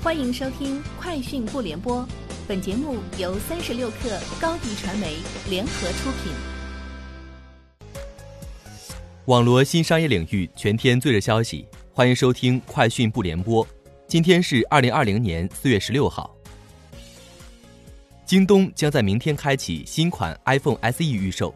欢迎收听《快讯不联播》，本节目由三十六克高低传媒联合出品。网罗新商业领域全天最热消息，欢迎收听《快讯不联播》。今天是二零二零年四月十六号。京东将在明天开启新款 iPhone SE 预售。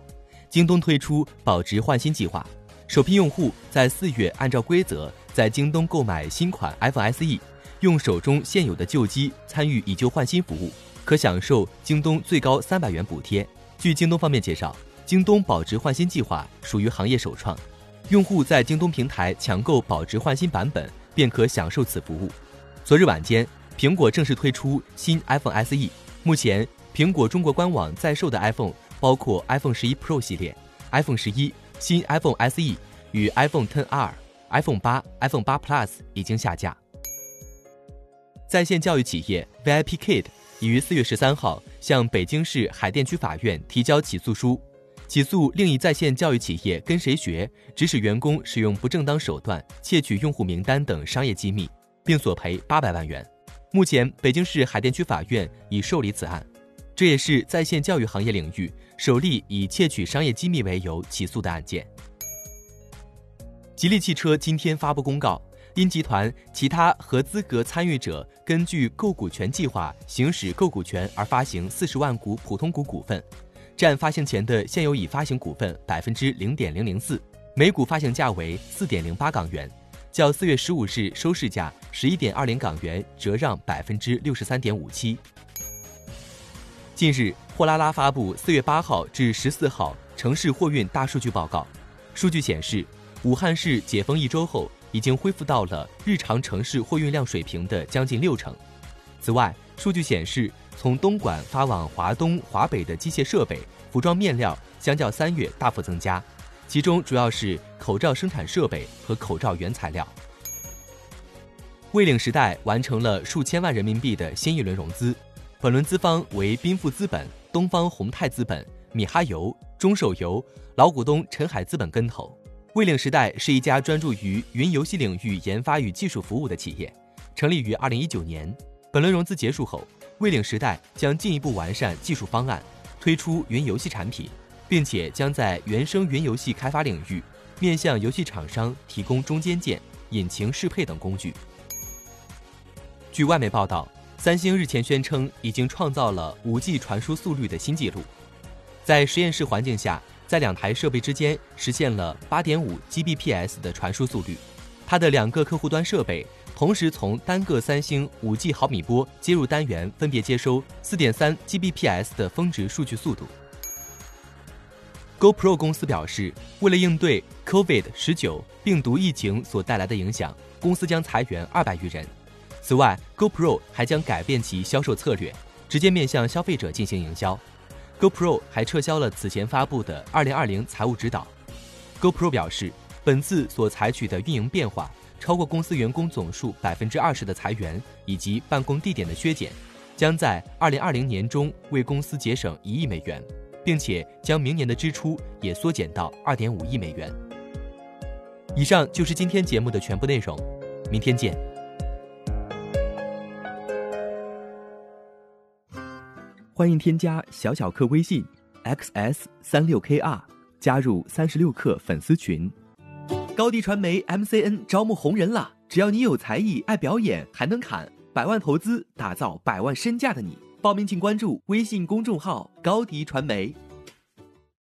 京东推出保值换新计划，首批用户在四月按照规则在京东购买新款 iPhone SE。用手中现有的旧机参与以旧换新服务，可享受京东最高三百元补贴。据京东方面介绍，京东保值换新计划属于行业首创，用户在京东平台抢购保值换新版本便可享受此服务。昨日晚间，苹果正式推出新 iPhone SE。目前，苹果中国官网在售的 iPhone 包括 iPhone 十一 Pro 系列、iPhone 十一、新 iPhone SE 与 iPhone 10R、iPhone 八、iPhone 八 Plus 已经下架。在线教育企业 VIP Kid 已于四月十三号向北京市海淀区法院提交起诉书，起诉另一在线教育企业跟谁学指使员工使用不正当手段窃取用户名单等商业机密，并索赔八百万元。目前，北京市海淀区法院已受理此案，这也是在线教育行业领域首例以窃取商业机密为由起诉的案件。吉利汽车今天发布公告。因集团其他合资格参与者根据购股权计划行使购股权而发行四十万股普通股股份，占发行前的现有已发行股份百分之零点零零四，每股发行价为四点零八港元，较四月十五日收市价十一点二零港元折让百分之六十三点五七。近日，货拉拉发布四月八号至十四号城市货运大数据报告，数据显示，武汉市解封一周后。已经恢复到了日常城市货运量水平的将近六成。此外，数据显示，从东莞发往华东、华北的机械设备、服装面料相较三月大幅增加，其中主要是口罩生产设备和口罩原材料。未领时代完成了数千万人民币的新一轮融资，本轮资方为宾富资本、东方宏泰资本、米哈游、中手游，老股东陈海资本跟投。卫领时代是一家专注于云游戏领域研发与技术服务的企业，成立于二零一九年。本轮融资结束后，卫领时代将进一步完善技术方案，推出云游戏产品，并且将在原生云游戏开发领域面向游戏厂商提供中间件、引擎适配等工具。据外媒报道，三星日前宣称已经创造了五 G 传输速率的新纪录，在实验室环境下。在两台设备之间实现了八点五 Gbps 的传输速率，它的两个客户端设备同时从单个三星五 G 毫米波接入单元分别接收四点三 Gbps 的峰值数据速度。GoPro 公司表示，为了应对 COVID 十九病毒疫情所带来的影响，公司将裁员二百余人。此外，GoPro 还将改变其销售策略，直接面向消费者进行营销。GoPro 还撤销了此前发布的2020财务指导。GoPro 表示，本次所采取的运营变化超过公司员工总数百分之二十的裁员以及办公地点的削减，将在2020年中为公司节省一亿美元，并且将明年的支出也缩减到二点五亿美元。以上就是今天节目的全部内容，明天见。欢迎添加小小客微信，xs 三六 kr，加入三十六氪粉丝群。高迪传媒 MCN 招募红人了，只要你有才艺、爱表演，还能砍，百万投资打造百万身价的你，报名请关注微信公众号高迪传媒。